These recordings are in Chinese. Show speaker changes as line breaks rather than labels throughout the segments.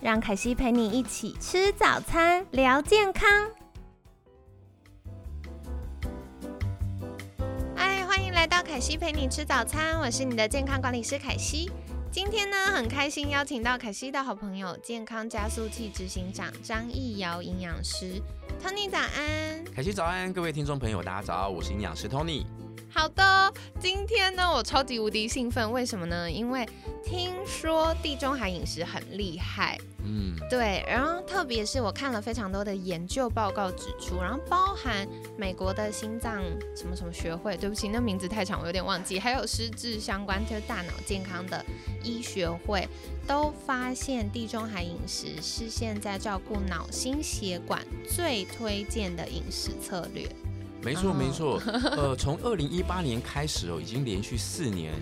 让凯西陪你一起吃早餐，聊健康。嗨，欢迎来到凯西陪你吃早餐，我是你的健康管理师凯西。今天呢，很开心邀请到凯西的好朋友，健康加速器执行长张义尧营养师，Tony 早安，
凯西早安，各位听众朋友，大家早，我是营养师 Tony。
好的，今天呢，我超级无敌兴奋，为什么呢？因为听说地中海饮食很厉害。嗯，对，然后特别是我看了非常多的研究报告指出，然后包含美国的心脏什么什么学会，对不起，那名字太长，我有点忘记，还有失智相关就是大脑健康的医学会，都发现地中海饮食是现在照顾脑心血管最推荐的饮食策略。
没错，没错，呃，从二零一八年开始哦，已经连续四年。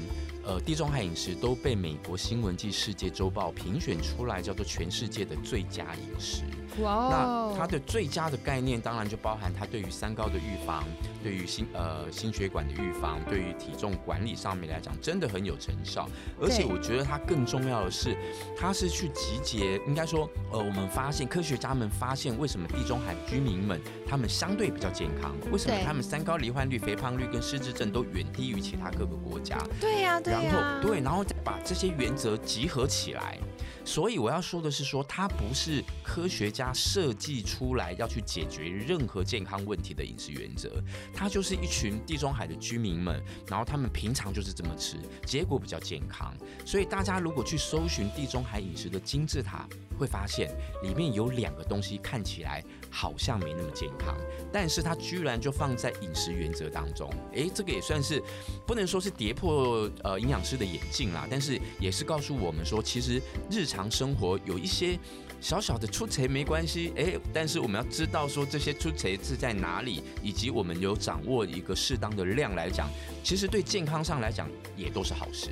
呃，地中海饮食都被美国新闻暨世界周报评选出来，叫做全世界的最佳饮食。哇！那它的最佳的概念，当然就包含它对于三高的预防，对于心呃心血管的预防，对于体重管理上面来讲，真的很有成效。而且我觉得它更重要的是，它是去集结，应该说，呃，我们发现科学家们发现，为什么地中海居民们他们相对比较健康？为什么他们三高罹患率、肥胖率跟失智症都远低于其他各个国家？
对呀，对。
然后对，然后再把这些原则集合起来。所以我要说的是，说它不是科学家设计出来要去解决任何健康问题的饮食原则，它就是一群地中海的居民们，然后他们平常就是这么吃，结果比较健康。所以大家如果去搜寻地中海饮食的金字塔，会发现里面有两个东西看起来好像没那么健康，但是它居然就放在饮食原则当中。诶，这个也算是不能说是跌破呃营养师的眼镜啦，但是也是告诉我们说，其实日常生活有一些小小的出错没关系，诶，但是我们要知道说这些出错是在哪里，以及我们有掌握一个适当的量来讲，其实对健康上来讲也都是好事。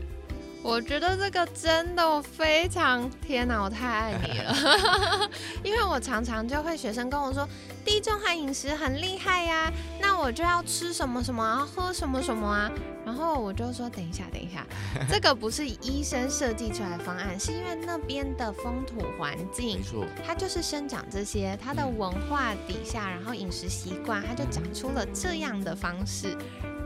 我觉得这个真的非常天哪，我太爱你了，因为我常常就会学生跟我说，地中海饮食很厉害呀，那我就要吃什么什么啊，喝什么什么啊，然后我就说等一下，等一下，这个不是医生设计出来的方案，是因为那边的风土环境，它就是生长这些，它的文化底下，然后饮食习惯，它就长出了这样的方式。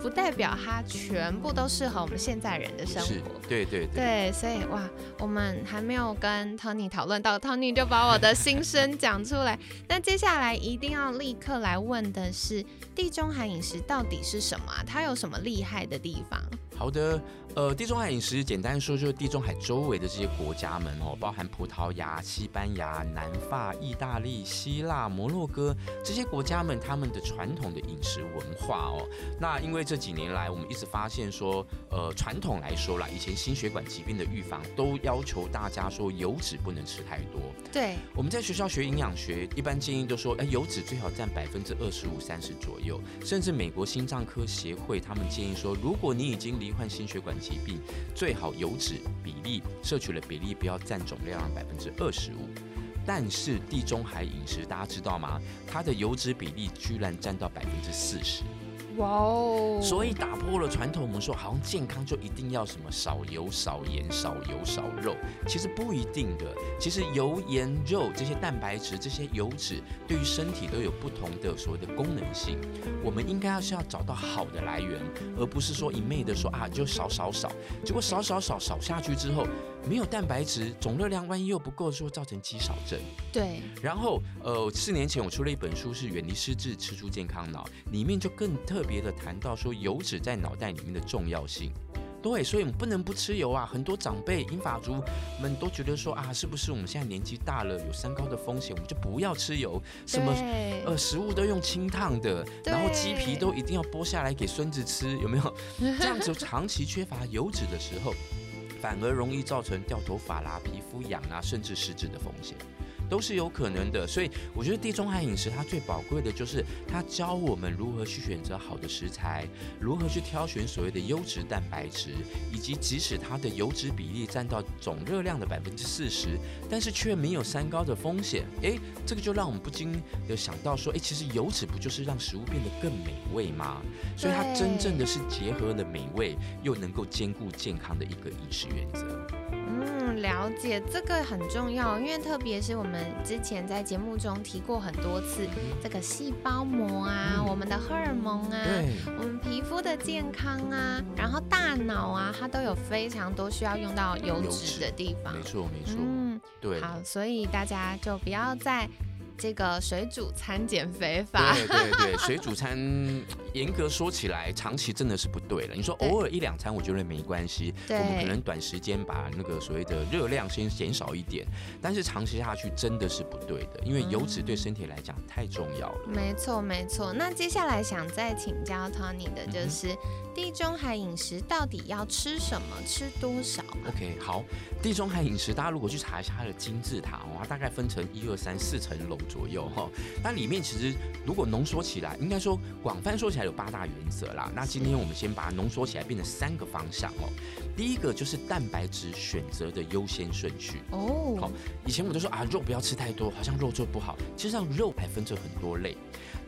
不代表它全部都适合我们现在人的生活。
对对
对，所以哇，我们还没有跟 Tony 讨论到，Tony 就把我的心声讲出来。那接下来一定要立刻来问的是，地中海饮食到底是什么？它有什么厉害的地方？
好的。呃，地中海饮食简单说就是地中海周围的这些国家们哦，包含葡萄牙、西班牙、南法、意大利、希腊、摩洛哥这些国家们他们的传统的饮食文化哦。那因为这几年来我们一直发现说，呃，传统来说啦，以前心血管疾病的预防都要求大家说油脂不能吃太多。
对，
我们在学校学营养学，一般建议都说，哎，油脂最好占百分之二十五、三十左右。甚至美国心脏科协会他们建议说，如果你已经罹患心血管疾病最好油脂比例摄取的比例不要占总量百分之二十五，但是地中海饮食大家知道吗？它的油脂比例居然占到百分之四十。哇哦！所以打破了传统，我们说好像健康就一定要什么少油、少盐、少油、少肉，其实不一定的。其实油、盐、肉这些蛋白质、这些油脂，对于身体都有不同的所谓的功能性。我们应该要是要找到好的来源，而不是说一昧的说啊就少少少，结果少少少少下去之后。没有蛋白质，总热量万一又不够，就会造成肌少症。
对。
然后，呃，四年前我出了一本书，是《远离失智，吃出健康脑》，里面就更特别的谈到说油脂在脑袋里面的重要性。对，所以我们不能不吃油啊！很多长辈、英法族们都觉得说啊，是不是我们现在年纪大了，有三高的风险，我们就不要吃油？什么呃，食物都用清烫的，然后鸡皮都一定要剥下来给孙子吃，有没有？这样子长期缺乏油脂的时候。反而容易造成掉头发啦、皮肤痒啊，甚至失智的风险。都是有可能的，所以我觉得地中海饮食它最宝贵的就是它教我们如何去选择好的食材，如何去挑选所谓的优质蛋白质，以及即使它的油脂比例占到总热量的百分之四十，但是却没有三高的风险。诶，这个就让我们不禁的想到说，诶，其实油脂不就是让食物变得更美味吗？所以它真正的是结合了美味又能够兼顾健康的一个饮食原则。
了解这个很重要，因为特别是我们之前在节目中提过很多次，这个细胞膜啊，我们的荷尔蒙啊，我们皮肤的健康啊，然后大脑啊，它都有非常多需要用到油脂的地方。
没错，没错。嗯，对。
好，所以大家就不要再。这个水煮餐减肥法，
对对对，水煮餐严格说起来，长期真的是不对了。你说偶尔一两餐，我觉得没关系，我们可能短时间把那个所谓的热量先减少一点，但是长期下去真的是不对的，因为油脂对身体来讲太重要了。
没错没错，那接下来想再请教 Tony 的就是。地中海饮食到底要吃什么？吃多少
？OK，好，地中海饮食，大家如果去查一下它的金字塔，它大概分成一二三四层楼左右哈。那里面其实如果浓缩起来，应该说广泛说起来有八大原则啦。那今天我们先把它浓缩起来，变成三个方向哦。第一个就是蛋白质选择的优先顺序哦。好，以前我都说啊，肉不要吃太多，好像肉做不好。其实上肉还分成很多类。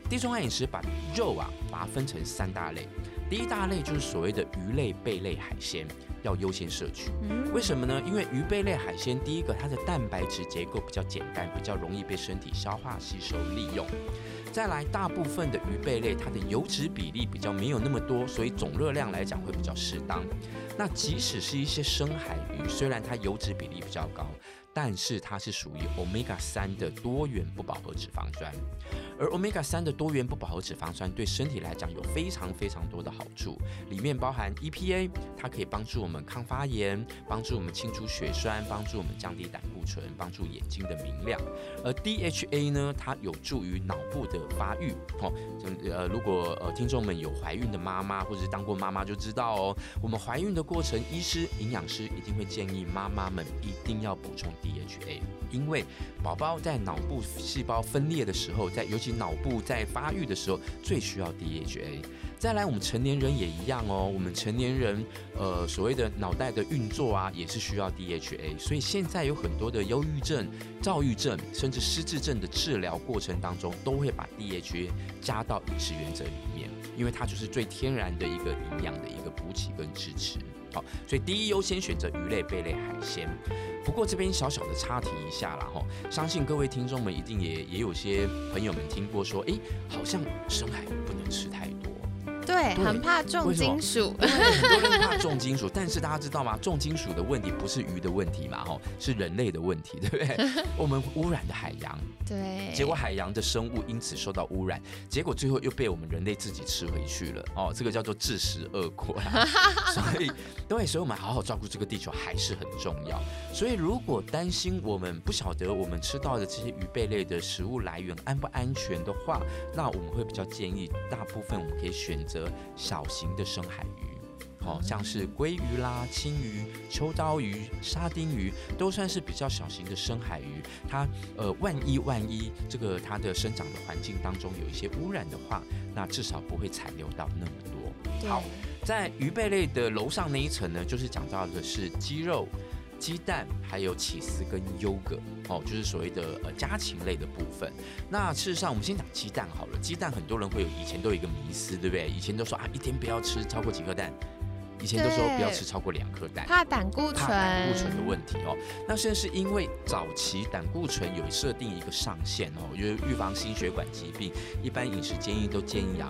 地中海饮食把肉啊，把它分成三大类。第一大类就是所谓的鱼类、贝类、海鲜，要优先摄取。为什么呢？因为鱼、贝类、海鲜，第一个它的蛋白质结构比较简单，比较容易被身体消化吸收利用。再来，大部分的鱼贝类，它的油脂比例比较没有那么多，所以总热量来讲会比较适当。那即使是一些深海鱼，虽然它油脂比例比较高。但是它是属于 omega 三的多元不饱和脂肪酸，而 omega 三的多元不饱和脂肪酸对身体来讲有非常非常多的好处，里面包含 EPA，它可以帮助我们抗发炎，帮助我们清除血栓，帮助我们降低胆固醇，帮助眼睛的明亮。而 DHA 呢，它有助于脑部的发育。哦，呃，如果呃听众们有怀孕的妈妈或者是当过妈妈就知道哦，我们怀孕的过程，医师、营养师一定会建议妈妈们一定要补充。DHA，因为宝宝在脑部细胞分裂的时候，在尤其脑部在发育的时候，最需要 DHA。再来，我们成年人也一样哦。我们成年人，呃，所谓的脑袋的运作啊，也是需要 DHA。所以现在有很多的忧郁症、躁郁症，甚至失智症的治疗过程当中，都会把 DHA 加到饮食原则里面，因为它就是最天然的一个营养的一个补给跟支持。好，所以第一优先选择鱼类、贝类、海鲜。不过这边小小的插题一下啦，哈，相信各位听众们一定也也有些朋友们听过说，哎，好像深海不能吃太。
对，很怕重金属。
很多人怕重金属，但是大家知道吗？重金属的问题不是鱼的问题嘛，吼，是人类的问题，对不对？我们污染的海洋，
对，
结果海洋的生物因此受到污染，结果最后又被我们人类自己吃回去了。哦，这个叫做自食恶果。所以，对，所以我们好好照顾这个地球还是很重要。所以，如果担心我们不晓得我们吃到的这些鱼贝类的食物来源安不安全的话，那我们会比较建议，大部分我们可以选择。小型的深海鱼，好像是鲑鱼啦、青鱼、秋刀鱼、沙丁鱼，都算是比较小型的深海鱼。它呃，万一万一这个它的生长的环境当中有一些污染的话，那至少不会残留到那么多。好，在鱼贝类的楼上那一层呢，就是讲到的是鸡肉。鸡蛋还有起司跟优格哦，就是所谓的呃家禽类的部分。那事实上，我们先讲鸡蛋好了。鸡蛋很多人会有以前都有一个迷思，对不对？以前都说啊，一天不要吃超过几颗蛋。以前都说不要吃超过两颗蛋，
怕胆固醇，怕
胆固醇的问题哦。那现在是因为早期胆固醇有设定一个上限哦，因为预防心血管疾病，一般饮食建议都建议啊，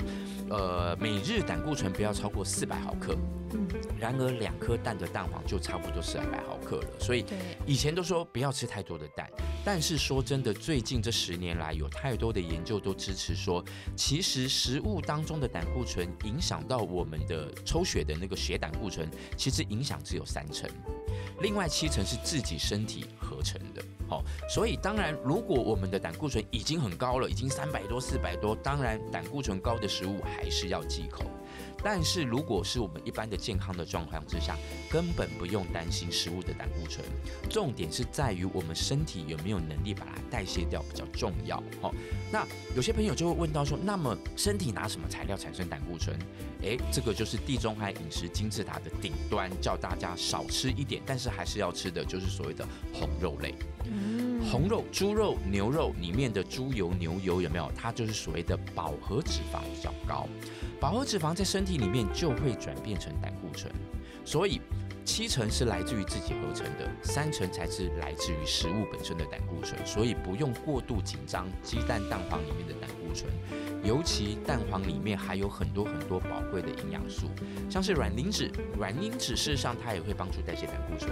呃，每日胆固醇不要超过四百毫克。嗯。然而两颗蛋的蛋黄就差不多是二百毫克了，所以以前都说不要吃太多的蛋。但是说真的，最近这十年来有太多的研究都支持说，其实食物当中的胆固醇影响到我们的抽血的那个血胆固醇，其实影响只有三成，另外七成是自己身体合成的。好，所以当然，如果我们的胆固醇已经很高了，已经三百多、四百多，当然胆固醇高的食物还是要忌口。但是如果是我们一般的健康的状况之下，根本不用担心食物的胆固醇。重点是在于我们身体有没有能力把它代谢掉比较重要。哦，那有些朋友就会问到说，那么身体拿什么材料产生胆固醇？诶，这个就是地中海饮食金字塔的顶端，叫大家少吃一点，但是还是要吃的，就是所谓的红肉类。红肉、猪肉、牛肉里面的猪油、牛油有没有？它就是所谓的饱和脂肪比较高，饱和脂肪在身体里面就会转变成胆固醇，所以七成是来自于自己合成的，三成才是来自于食物本身的胆固醇，所以不用过度紧张鸡蛋、蛋黄里面的胆固醇。尤其蛋黄里面还有很多很多宝贵的营养素，像是卵磷脂，卵磷脂事实上它也会帮助代谢胆固醇。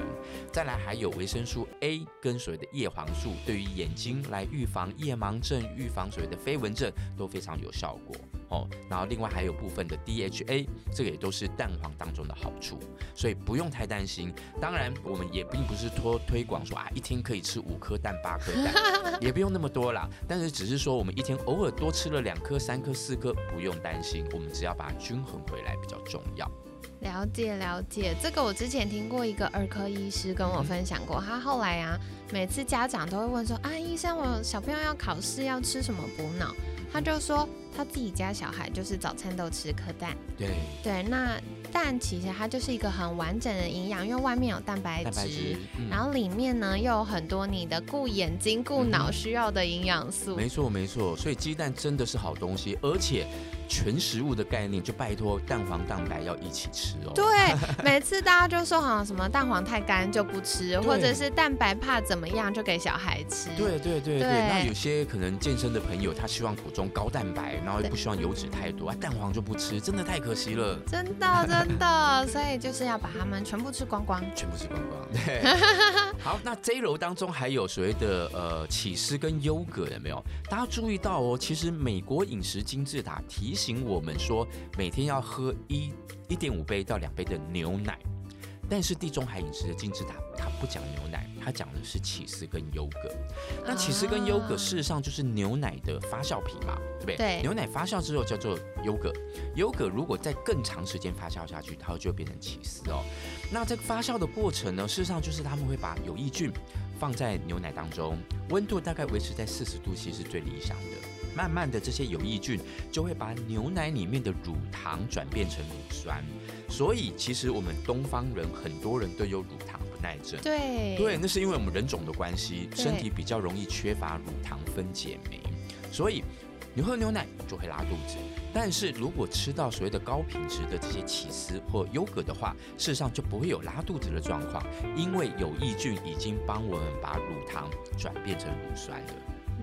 再来还有维生素 A 跟所谓的叶黄素，对于眼睛来预防夜盲症、预防所谓的飞蚊症都非常有效果。哦，然后另外还有部分的 DHA，这个也都是蛋黄当中的好处，所以不用太担心。当然，我们也并不是托推广说啊，一天可以吃五颗蛋、八颗蛋，也不用那么多啦。但是只是说，我们一天偶尔多吃了两颗、三颗、四颗，不用担心，我们只要把它均衡回来比较重要。
了解了解，这个我之前听过一个儿科医师跟我分享过，他后来啊，每次家长都会问说啊，医生，我小朋友要考试要吃什么补脑？他就说他自己家小孩就是早餐都吃颗蛋，
对
对，那蛋其实它就是一个很完整的营养，因为外面有蛋白质，然后里面呢又有很多你的顾眼睛、顾脑需要的营养素。
没错没错，所以鸡蛋真的是好东西，而且。全食物的概念，就拜托蛋黄蛋白要一起吃哦。
对，每次大家就说好像什么蛋黄太干就不吃，或者是蛋白怕怎么样就给小孩吃。
对对对对。那有些可能健身的朋友，他希望补充高蛋白，然后又不希望油脂太多，啊，蛋黄就不吃，真的太可惜了。
真的 真的，所以就是要把它们全部吃光光。
全部吃光光。对。好，那这一楼当中还有所谓的呃起司跟优格有没有？大家注意到哦，其实美国饮食金字塔提。醒我们说每天要喝一一点五杯到两杯的牛奶，但是地中海饮食的金字塔它不讲牛奶，它讲的是起司跟优格。那起司跟优格事实上就是牛奶的发酵品嘛，对不对？
对。
牛奶发酵之后叫做优格，优格如果在更长时间发酵下去，它就会变成起司哦。那这个发酵的过程呢，事实上就是他们会把有益菌放在牛奶当中，温度大概维持在四十度，其实是最理想的。慢慢的，这些有益菌就会把牛奶里面的乳糖转变成乳酸，所以其实我们东方人很多人都有乳糖不耐症。
对，
对，那是因为我们人种的关系，身体比较容易缺乏乳糖分解酶，所以你喝牛奶就会拉肚子。但是如果吃到所谓的高品质的这些起司或优格的话，事实上就不会有拉肚子的状况，因为有益菌已经帮我们把乳糖转变成乳酸了。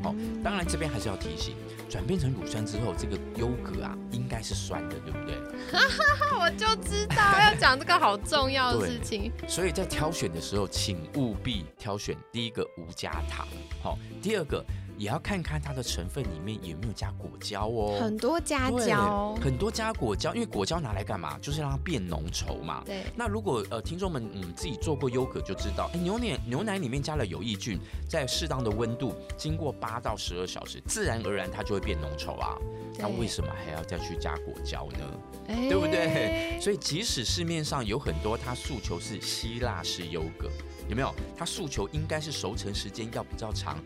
哦，当然这边还是要提醒，转变成乳酸之后，这个优格啊，应该是酸的，对不对？
我就知道要讲这个好重要的事情。
所以在挑选的时候，请务必挑选第一个无加糖，好，第二个。也要看看它的成分里面有没有加果胶哦，
很多加胶，
很多加果胶，因为果胶拿来干嘛？就是让它变浓稠嘛。
对。
那如果呃听众们嗯自己做过优格就知道，哎牛奶牛奶里面加了有益菌，在适当的温度，经过八到十二小时，自然而然它就会变浓稠啊。那为什么还要再去加果胶呢？对不对？所以即使市面上有很多，它诉求是希腊式优格，有没有？它诉求应该是熟成时间要比较长。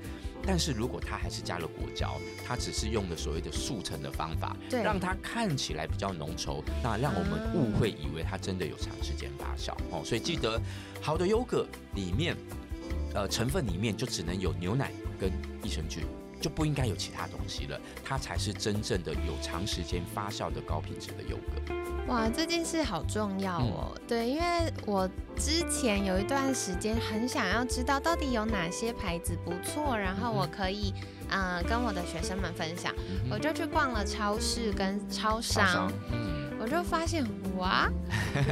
但是如果它还是加了果胶，它只是用的所谓的速成的方法，让它看起来比较浓稠，那让我们误会以为它真的有长时间发酵哦。所以记得，好的优格里面，呃，成分里面就只能有牛奶跟益生菌。就不应该有其他东西了，它才是真正的有长时间发酵的高品质的优格。
哇，这件事好重要哦。对，因为我之前有一段时间很想要知道到底有哪些牌子不错，然后我可以嗯跟我的学生们分享，我就去逛了超市跟超商，我就发现哇，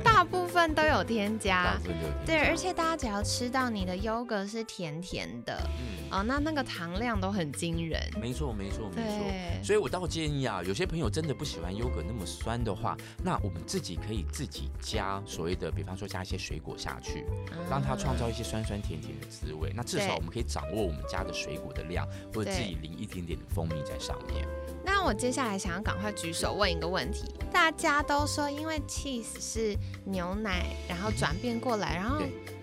大部分都有添
大
加对，而且大家只要吃到你的优格是甜甜的
嗯，
哦，那那个糖量都很惊人。
没错没错没错。所以我倒建议啊，有些朋友真的不喜欢优格那么酸的话，那我们自己可以自己加所谓的，比方说加一些水果下去，让它创造一些酸酸甜甜的滋味。那至少我们可以掌握我们加的水果的量，或者自己淋一点点的蜂蜜在上面。
那我接下来想要赶快举手问一个问题，大家都说因为 cheese 是牛奶，然后转变过来，然后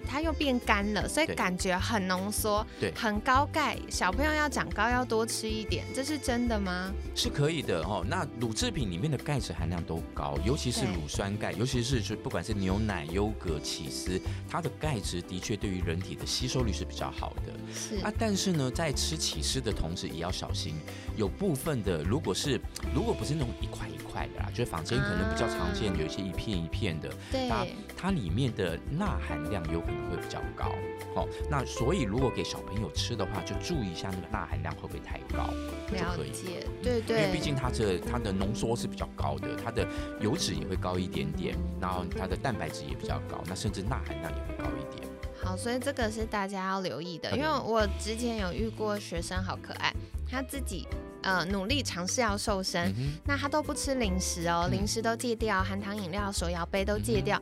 它又变干了，所以
对
感觉很浓缩，
对
很高钙，小朋友要长高要多吃一点，这是真的吗？
是可以的哦。那乳制品里面的钙质含量都高，尤其是
对
乳酸钙，尤其是就不管是牛奶、优格、起司，它的钙质的确对于人体的吸收率是比较好的。
是
啊，但是呢，在吃起司的同时，也要小心，有部分的如果是如果不是那种一块一块的啦，就是坊间可能比较常见，
啊
有一些一片一片的，
对
它它里面的钠含量有可能会比较高。哦，那所以如果给小朋友吃的话，就注意一下那个钠含量会不会太高就
了
可以。
解，对对因，
为毕竟它这它的浓缩是比较高的，它的油脂也会高一点点，然后它的蛋白质也比较高，那甚至钠含量也会高一点。
好，所以这个是大家要留意的，因为我之前有遇过学生好可爱，他自己呃努力尝试要瘦身，
嗯，
那他都不吃零食哦，
嗯
零食都戒掉，含糖饮料、手摇杯都戒掉。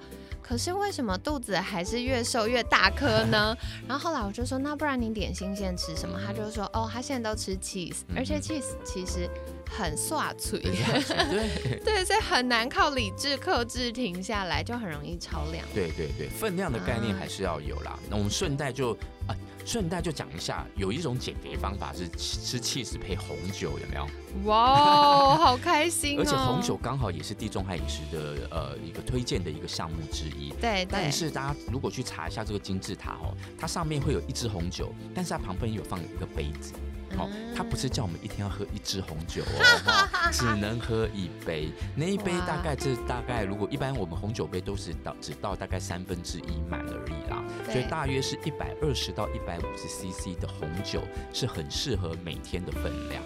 可是为什么肚子还是越瘦越大颗呢？然后后来我就说，那不然你点心现在吃什么？他就说，哦，他现在都吃 cheese，、
嗯
而且 cheese 其实很刷脆，
对
对，所以很难靠理智克制停下来，就很容易超量。
对对对，分量的概念
啊
还是要有啦。那我们顺带就啊，顺带就讲一下，有一种减肥方法是吃吃 cheese 配红酒，有没有？
哇哦，好开心哦！
而且红酒刚好也是地中海饮食的呃一个推荐的一个项目之一。
对对
但是大家如果去查一下这个金字塔哦，它上面会有一支红酒，但是它旁边有放一个杯子。哦，它不是叫我们一天要喝一支红酒哦，哈只能喝一杯。那一杯大概这大概，如果一般我们红酒杯都是到只到大概三分之一满而已啦，所以大约是一百二十到一百五十 CC 的红酒是很适合每天的分量，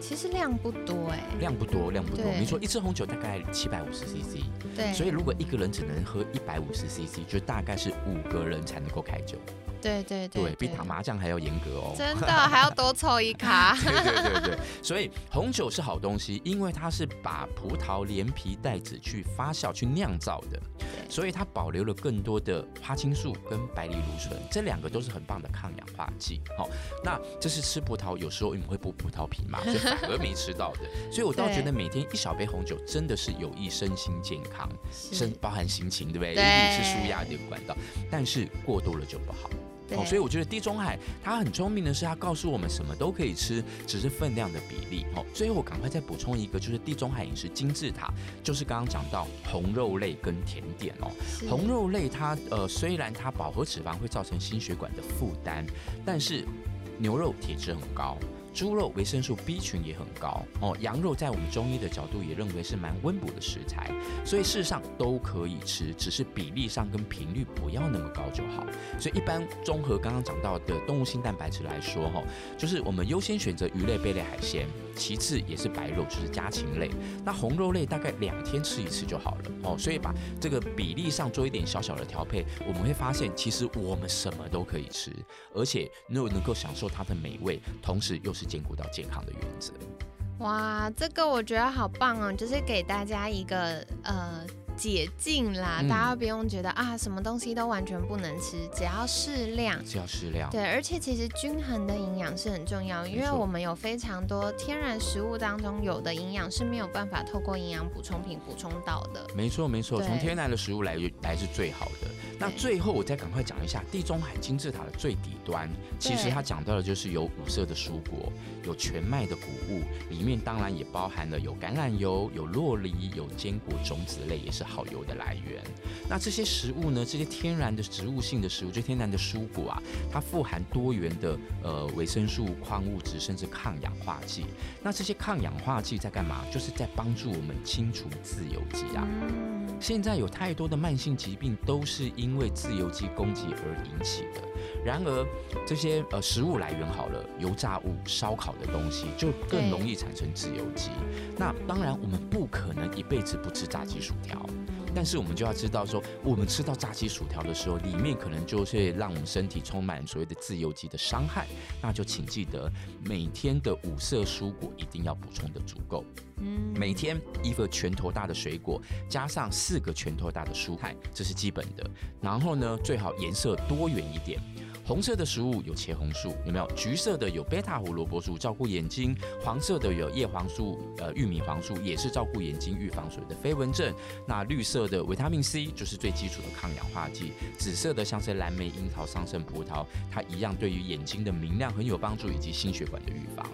其实量不多哎，
量不多，量不多。
对。
没错，一支红酒大概七百五十 CC，
对，
所以如果一个人只能喝一百五十 CC，就大概是五个人才能够开酒，
对对对
对比打麻将还要严格哦。
真的还要多凑一卡。
对对对对，所以红酒是好东西，因为它是把葡萄连皮带籽去发酵、去酿造的，所以它保留了更多的花青素跟白藜芦醇，这两个都是很棒的抗氧化剂。好、那这是吃葡萄，有时候我们会剥葡萄皮嘛，就反而没吃到的。所以我倒觉得每天一小杯红酒真的是有益身心健康，身包含心情，对不对？
对
也是舒压的管道，但是过多了就不好。
对
哦，所以我觉得地中海它很聪明的是，它告诉我们什么都可以吃，只是分量的比例。哦，最后我赶快再补充一个，就是地中海饮食金字塔，就是刚刚讲到红肉类跟甜点哦。红肉类它呃虽然它饱和脂肪会造成心血管的负担，但是牛肉铁质很高。猪肉维生素 B 群也很高哦，羊肉在我们中医的角度也认为是蛮温补的食材，所以事实上都可以吃，只是比例上跟频率不要那么高就好。所以一般综合刚刚讲到的动物性蛋白质来说，哈，就是我们优先选择鱼类、贝类、海鲜，其次也是白肉，就是家禽类。那红肉类大概两天吃一次就好了哦。所以把这个比例上做一点小小的调配，我们会发现其实我们什么都可以吃，而且又能够享受它的美味，同时又是兼顾到健康的原则。
哇，这个我觉得好棒哦，就是给大家一个呃解禁啦，
嗯
大家不用觉得啊什么东西都完全不能吃，只要适量。
只要适量。
对，而且其实均衡的营养是很重要，因为我们有非常多天然食物当中有的营养是没有办法透过营养补充品补充到的。
没错没错，从天然的食物来来是最好的。那最后我再赶快讲一下地中海金字塔的最底端，其实它讲到的就是有五色的蔬果，有全麦的谷物，里面当然也包含了有橄榄油、有洛梨、有坚果种子类，也是好油的来源。那这些食物呢，这些天然的植物性的食物，就天然的蔬果啊，它富含多元的呃维生素、矿物质，甚至抗氧化剂。那这些抗氧化剂在干嘛？就是在帮助我们清除自由基啊。现在有太多的慢性疾病都是因为自由基攻击而引起的。然而，这些呃食物来源好了，油炸物、烧烤的东西就更容易产生自由基。那当然，我们不可能一辈子不吃炸鸡薯条。但是我们就要知道说，我们吃到炸鸡薯条的时候，里面可能就是让我们身体充满所谓的自由基的伤害。那就请记得每天的五色蔬果一定要补充的足够。嗯，每天一个拳头大的水果，加上四个拳头大的蔬菜，这是基本的。然后呢，最好颜色多元一点。红色的食物有茄红素，有没有？橘色的有贝塔胡萝卜素，照顾眼睛；黄色的有叶黄素，呃，玉米黄素也是照顾眼睛、预防所谓的飞蚊症。那绿色的维他命 C 就是最基础的抗氧化剂。紫色的像是蓝莓、樱桃、桑葚、葡萄，它一样对于眼睛的明亮很有帮助，以及心血管的预防。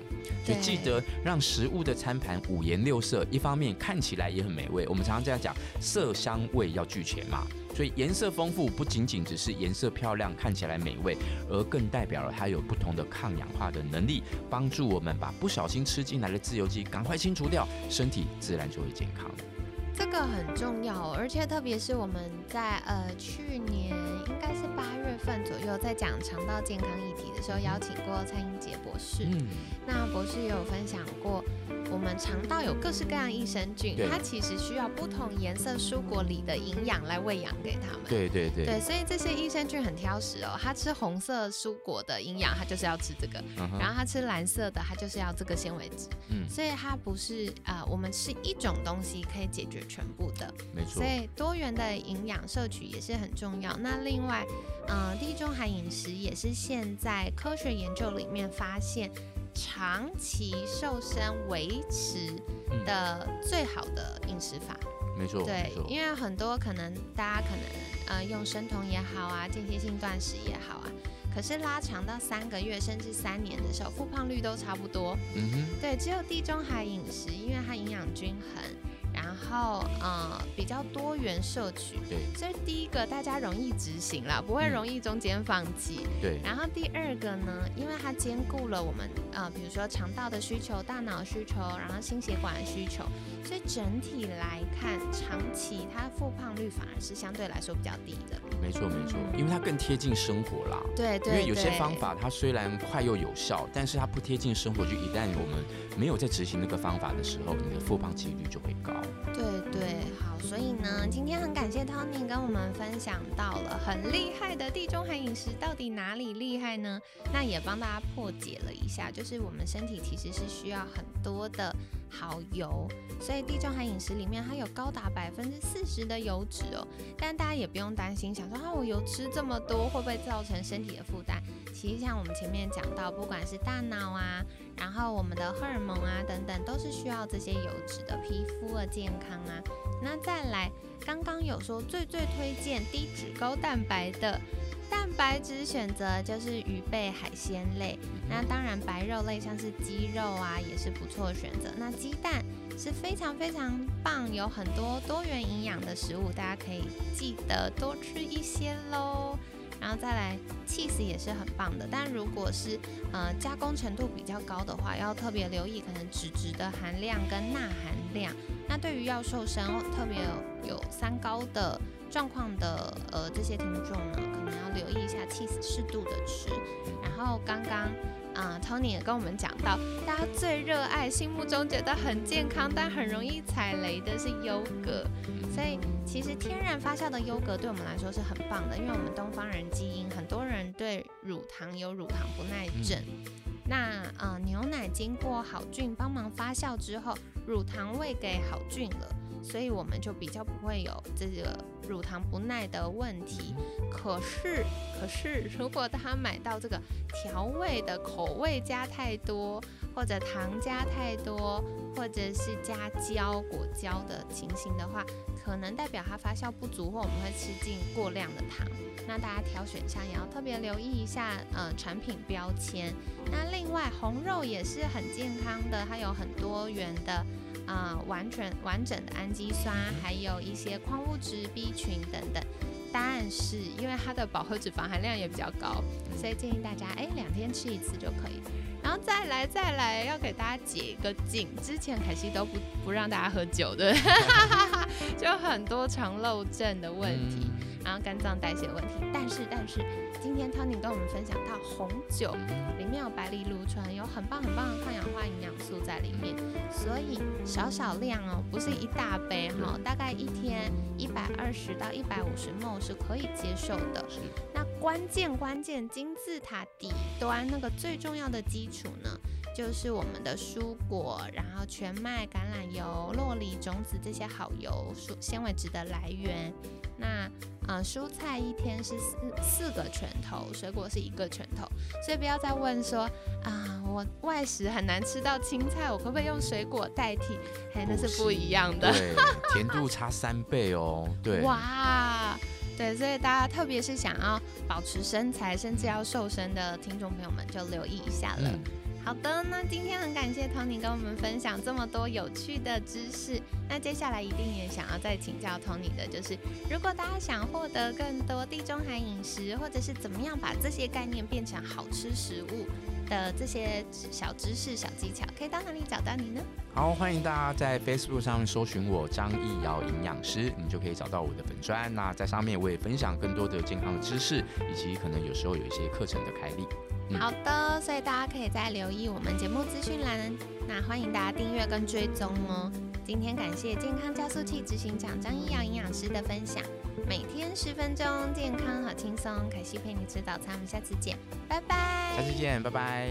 就记得让食物的餐盘五颜六色，一方面看起来也很美味。我们常常这样讲，色香味要俱全嘛。所以颜色丰富不仅仅只是颜色漂亮、看起来美味，而更代表了它有不同的抗氧化的能力，帮助我们把不小心吃进来的自由基赶快清除掉，身体自然就会健康。
这个很重要，而且特别是我们在呃去年应该是八月份左右，在讲肠道健康议题的时候，邀请过蔡英杰博士。嗯，那博士也有分享过。我们肠道有各式各样益生菌，它其实需要不同颜色蔬果里的营养来喂养给它们。
对对对。
对，所以这些益生菌很挑食哦，它吃红色蔬果的营养，它就是要吃这个；然后它吃蓝色的，它就是要这个纤维质。嗯。所以它不是啊，我们吃一种东西可以解决全部的。
没错。
所以多元的营养摄取也是很重要。那另外，嗯，地中海饮食也是现在科学研究里面发现。长期瘦身维持的最好的饮食法，
没错，
对，因为很多可能大家可能呃用生酮也好啊，间歇性断食也好啊，可是拉长到三个月甚至三年的时候，复胖率都差不多。嗯哼，对，只有地中海饮食，因为它营养均衡。然后，呃，比较多元摄取，
对，
所以第一个大家容易执行了，不会容易中间放弃，
对。
然后第二个呢，因为它兼顾了我们，呃，比如说肠道的需求、大脑需求，然后心血管的需求，所以整体来看，长期它复胖率反而是相对来说比较低的。
没错，没错，因为它更贴近生活啦。
对对。
因为有些方法它虽然快又有效，但是它不贴近生活，就一旦我们没有在执行那个方法的时候，你的复胖几率就会高。
对对，好，所以呢，今天很感谢 Tony 跟我们分享到了很厉害的地中海饮食到底哪里厉害呢？那也帮大家破解了一下，就是我们身体其实是需要很多的好油，所以地中海饮食里面它有高达百分之四十的油脂哦。但大家也不用担心，想说啊，我油吃这么多会不会造成身体的负担？其实像我们前面讲到，不管是大脑啊。然后我们的荷尔蒙啊等等都是需要这些油脂的，皮肤的健康啊。那再来，刚刚有说最最推荐低脂高蛋白的蛋白质选择就是鱼贝海鲜类。那当然白肉类像是鸡肉啊也是不错的选择。那鸡蛋是非常非常棒，有很多多元营养的食物，大家可以记得多吃一些喽。然后再来，cheese 也是很棒的，但如果是呃加工程度比较高的话，要特别留意可能脂质的含量跟钠含量。那对于要瘦身，特别有有三高的状况的呃这些听众呢，可能要留意一下 cheese 适度的吃。然后刚刚啊 Tony 也跟我们讲到，大家最热爱、心目中觉得很健康但很容易踩雷的是优格。所以其实天然发酵的优格对我们来说是很棒的，因为我们东方人基因很多人对乳糖有乳糖不耐症。那呃牛奶经过好菌帮忙发酵之后，乳糖喂给好菌了，所以我们就比较不会有这个乳糖不耐的问题。可是可是如果他买到这个调味的口味加太多。或者糖加太多，或者是加胶果胶的情形的话，可能代表它发酵不足，或我们会吃进过量的糖。那大家挑选项也要特别留意一下，呃，产品标签。那另外红肉也是很健康的，它有很多元的，啊，完全完整的氨基酸，还有一些矿物质 B 群等等。但是因为它的饱和脂肪含量也比较高，所以建议大家，哎，两天吃一次就可以。然后再来再来，要给大家解一个禁。之前凯西都不不让大家喝酒的，就很多常漏证的问题。然后肝脏代谢问题。但是但是，今天 Tony 跟我们分享到红酒里面有白藜芦醇，有很棒很棒的抗氧化营养素在里面，所以少少量哦，不是一大杯哈，大概一天一百二十到一百五十 ml 是可以接受的。那关键关键金字塔底端那个最重要的基础呢？就是我们的蔬果，然后全麦、橄榄油、洛梨种子这些好油、蔬纤维质的来源。那呃，蔬菜一天是四四个拳头，水果是一个拳头，所以不要再问说啊，我外食很难吃到青菜，我可不可以用水果代替？嘿，那是不一样的，
对，甜度差三倍哦，对。
哇，对，所以大家特别是想要保持身材，甚至要瘦身的听众朋友们，就留意一下了。好的，那今天很感谢 Tony 跟我们分享这么多有趣的知识。那接下来一定也想要再请教 Tony 的，就是如果大家想获得更多地中海饮食，或者是怎么样把这些概念变成好吃食物的这些小知识、小技巧，可以到哪里找到你呢？
好，欢迎大家在 Facebook 上面搜寻我张艺瑶营养师，你就可以找到我的粉砖。那在上面我也分享更多的健康的知识，以及可能有时候有一些课程的开立。
好的，所以大家可以再留意我们节目资讯栏，那欢迎大家订阅跟追踪哦。今天感谢健康加速器执行长张一瑶营养师的分享，每天十分钟，健康好轻松，凯西陪你吃早餐，我们下次见，拜拜。
下次见，拜拜。